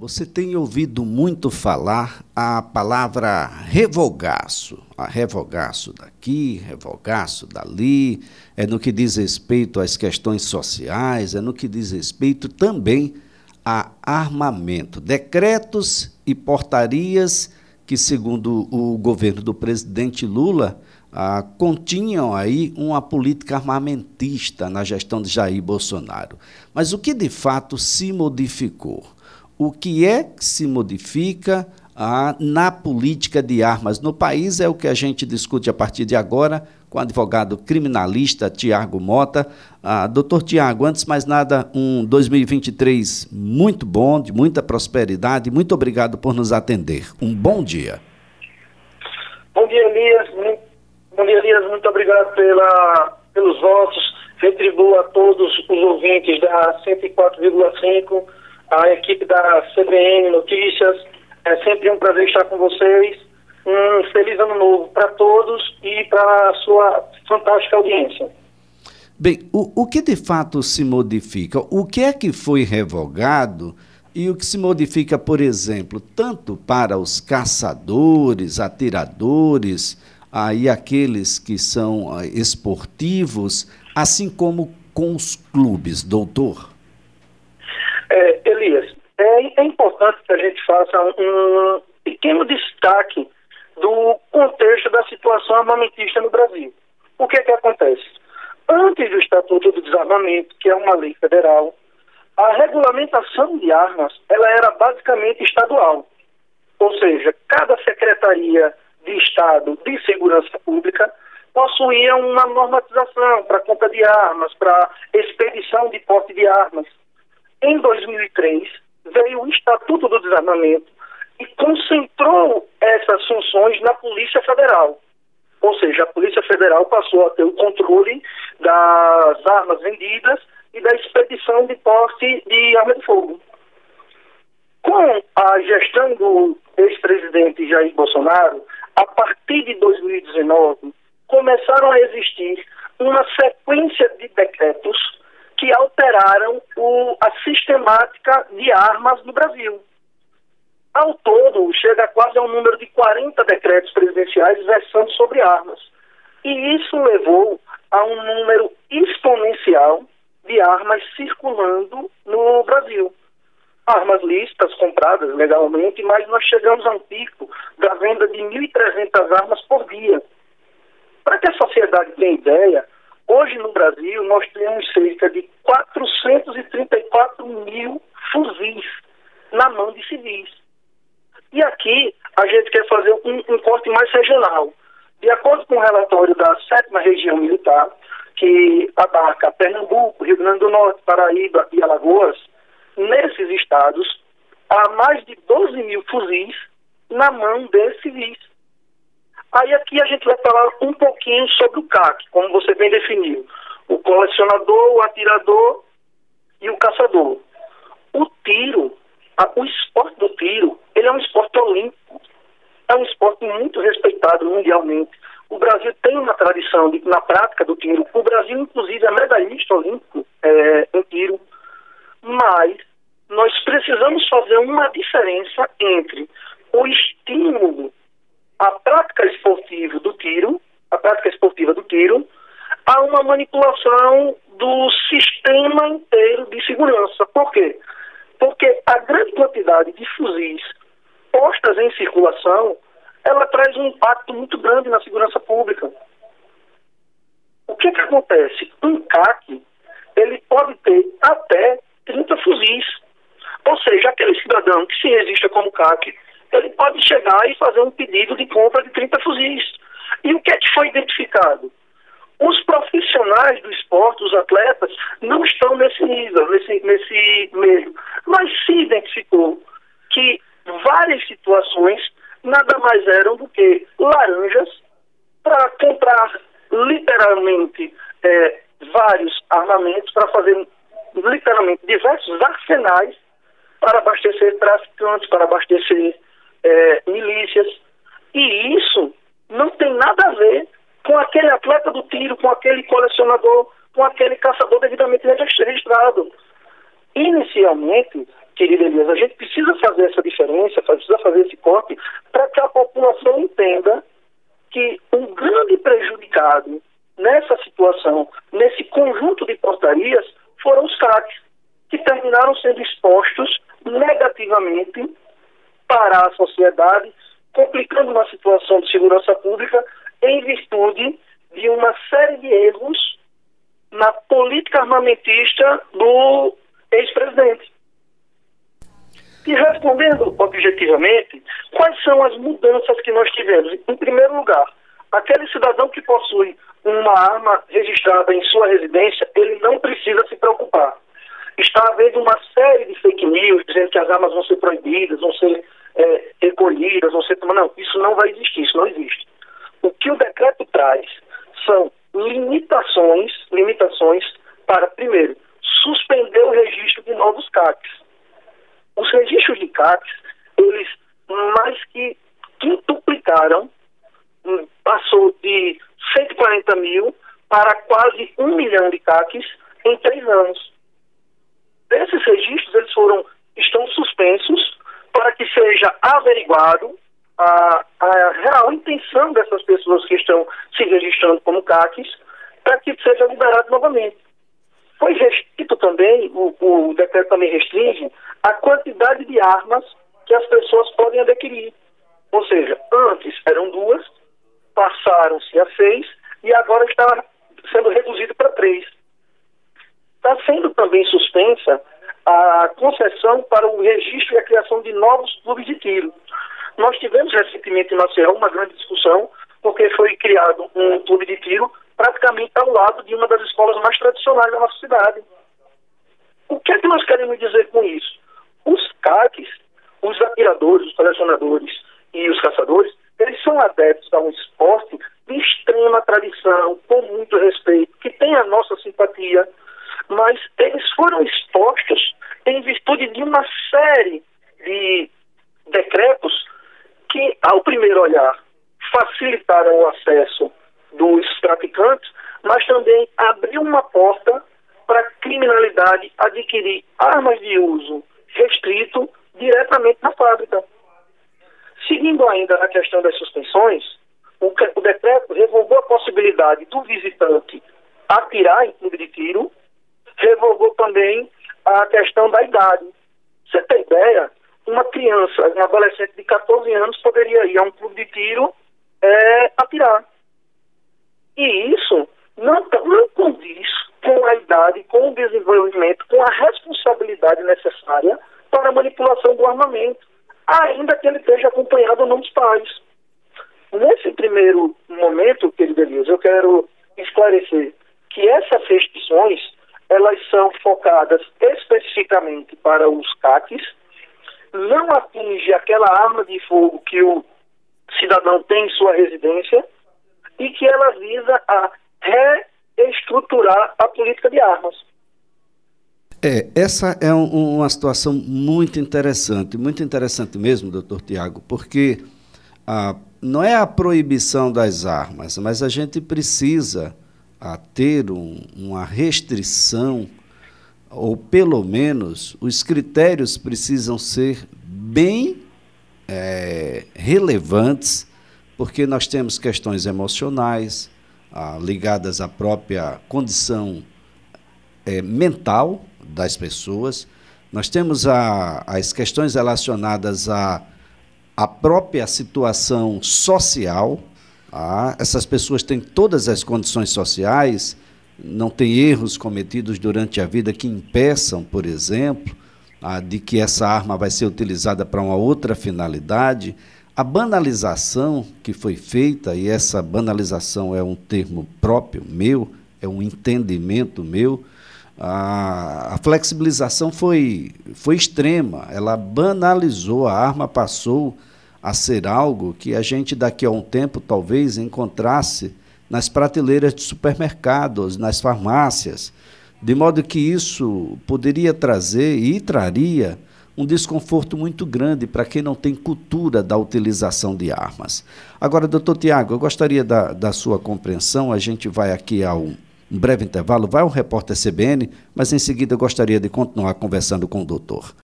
Você tem ouvido muito falar a palavra revogaço. A revogaço daqui, revogaço dali, é no que diz respeito às questões sociais, é no que diz respeito também a armamento. Decretos e portarias que, segundo o governo do presidente Lula, ah, continham aí uma política armamentista na gestão de Jair Bolsonaro. Mas o que de fato se modificou? O que é que se modifica ah, na política de armas no país é o que a gente discute a partir de agora com o advogado criminalista Tiago Mota. Ah, doutor Tiago, antes de mais nada, um 2023 muito bom, de muita prosperidade. Muito obrigado por nos atender. Um bom dia. Bom dia, Elias. Bom dia, Elias. Muito obrigado pela, pelos votos. Retribuo a todos os ouvintes da 104,5 a equipe da CBN Notícias. É sempre um prazer estar com vocês. Um feliz ano novo para todos e para a sua fantástica audiência. Bem, o, o que de fato se modifica? O que é que foi revogado e o que se modifica, por exemplo, tanto para os caçadores, atiradores, aí aqueles que são ah, esportivos, assim como com os clubes, doutor? É, Elias, é, é, importante que a gente faça um pequeno destaque do contexto da situação armamentista no Brasil. O que é que acontece? Antes do Estatuto do Desarmamento, que é uma lei federal, a regulamentação de armas ela era basicamente estadual. Ou seja, cada secretaria de Estado de Segurança Pública possuía uma normatização para compra de armas, para expedição de porte de armas. Em 2003, veio o Estatuto do Desarmamento e concentrou essas funções na Polícia Federal. Ou seja, a Polícia Federal passou a ter o controle das armas vendidas e da expedição de porte de arma de fogo. Com a gestão do ex-presidente Jair Bolsonaro, a partir de 2019, começaram a existir uma sequência de decretos que alteraram o, a sistemática de armas no Brasil. Ao todo, chega quase a um número de 40 decretos presidenciais versando sobre armas. E isso levou a um número exponencial de armas circulando no Brasil. Armas lícitas, compradas legalmente, mas nós chegamos a um pico da venda de 1.300 armas por dia. Para que a sociedade tenha ideia, Hoje no Brasil nós temos cerca de 434 mil fuzis na mão de civis. E aqui a gente quer fazer um, um corte mais regional. De acordo com o relatório da sétima região militar, que abarca Pernambuco, Rio Grande do Norte, Paraíba e Alagoas, nesses estados há mais de 12 mil fuzis na mão de civis. Aí aqui a gente vai falar um pouquinho sobre o CAC, como você bem definiu. O colecionador, o atirador e o caçador. O tiro, a, o esporte do tiro, ele é um esporte olímpico. É um esporte muito respeitado mundialmente. O Brasil tem uma tradição de, na prática do tiro. O Brasil, inclusive, é medalhista olímpico é, em tiro. Mas nós precisamos fazer uma diferença entre o estímulo a prática esportiva do tiro, a prática esportiva do tiro, há uma manipulação do sistema inteiro de segurança. Por quê? Porque a grande quantidade de fuzis postas em circulação, ela traz um impacto muito grande na segurança pública. O que, que acontece? Um CAC, ele pode ter até 30 fuzis. Ou seja, aquele cidadão que se registra como CAC, ele pode chegar e fazer um pedido de compra de 30 fuzis. E o que é que foi identificado? Os profissionais do esporte, os atletas, não estão nesse nível, nesse, nesse meio. Mas se identificou que várias situações nada mais eram do que laranjas para comprar literalmente é, vários armamentos, para fazer literalmente diversos arsenais para abastecer traficantes, para abastecer é, milícias. E isso não tem nada a ver com aquele atleta do tiro, com aquele colecionador, com aquele caçador devidamente registrado. Inicialmente, querida Elias, a gente precisa fazer evidência, precisa fazer esse corte, para que a população entenda que um grande prejudicado nessa situação, nesse conjunto de portarias, foram os CACs, que terminaram sendo expostos negativamente para a complicando uma situação de segurança pública em virtude de uma série de erros na política armamentista do ex-presidente. E respondendo objetivamente, quais são as mudanças que nós tivemos? Em primeiro lugar, aquele cidadão que possui uma arma registrada em sua residência, ele não precisa se preocupar. Está havendo uma série de fake news dizendo que as armas vão ser proibidas, vão ser é, recolhidas, vão ser. Não, isso não vai existir, isso não existe. O que o decreto traz são limitações, limitações para, primeiro, suspender o registro de novos CACs. Os registros de CACs, eles mais que quintuplicaram, hum, passou de 140 mil para quase um milhão de CACs em três anos. Esses registros eles foram, estão suspensos seja averiguado a, a real intenção dessas pessoas que estão se registrando como CACs para que seja liberado novamente. Foi restrito também, o, o decreto também restringe a quantidade de armas que as pessoas podem adquirir. Ou seja, antes eram duas, passaram-se a seis e agora está sendo reduzido para três. Está sendo também suspensa a concessão para o registro e a criação de novos clubes de tiro. Nós tivemos recentemente em Maceió uma grande discussão, porque foi criado um clube de tiro praticamente ao lado de uma das escolas mais tradicionais da nossa cidade. O que é que nós queremos dizer com isso? Os CACs, os atiradores, os colecionadores e os caçadores, eles são adeptos a um esporte de extrema tradição, com muito respeito, que tem a nossa simpatia, mas eles foram expostos em virtude de uma série de decretos que, ao primeiro olhar, facilitaram o acesso dos traficantes, mas também abriu uma porta para a criminalidade adquirir armas de uso restrito diretamente na fábrica. Seguindo ainda na questão das suspensões, o, o decreto revogou a possibilidade do visitante atirar em clube de tiro, revogou também a questão da idade. Você tem ideia? uma criança, um adolescente de 14 anos poderia ir a um clube de tiro é, atirar. E isso não, não condiz com a idade, com o desenvolvimento, com a responsabilidade necessária para a manipulação do armamento, ainda que ele esteja acompanhado ou não dos pais. Nesse primeiro momento, querido Elias, eu quero esclarecer que essas restrições elas são focadas especificamente para os CACs, não atinge aquela arma de fogo que o cidadão tem em sua residência e que ela visa a reestruturar a política de armas. É, essa é um, uma situação muito interessante, muito interessante mesmo, doutor Tiago, porque a, não é a proibição das armas, mas a gente precisa a, ter um, uma restrição ou pelo menos os critérios precisam ser bem é, relevantes, porque nós temos questões emocionais ah, ligadas à própria condição é, mental das pessoas, nós temos a, as questões relacionadas à, à própria situação social. Ah, essas pessoas têm todas as condições sociais não tem erros cometidos durante a vida que impeçam, por exemplo, a, de que essa arma vai ser utilizada para uma outra finalidade. A banalização que foi feita, e essa banalização é um termo próprio meu, é um entendimento meu, a, a flexibilização foi, foi extrema, ela banalizou, a arma passou a ser algo que a gente daqui a um tempo talvez encontrasse nas prateleiras de supermercados, nas farmácias, de modo que isso poderia trazer e traria um desconforto muito grande para quem não tem cultura da utilização de armas. Agora, doutor Tiago, eu gostaria da, da sua compreensão, a gente vai aqui a um, um breve intervalo, vai um repórter CBN, mas em seguida eu gostaria de continuar conversando com o doutor.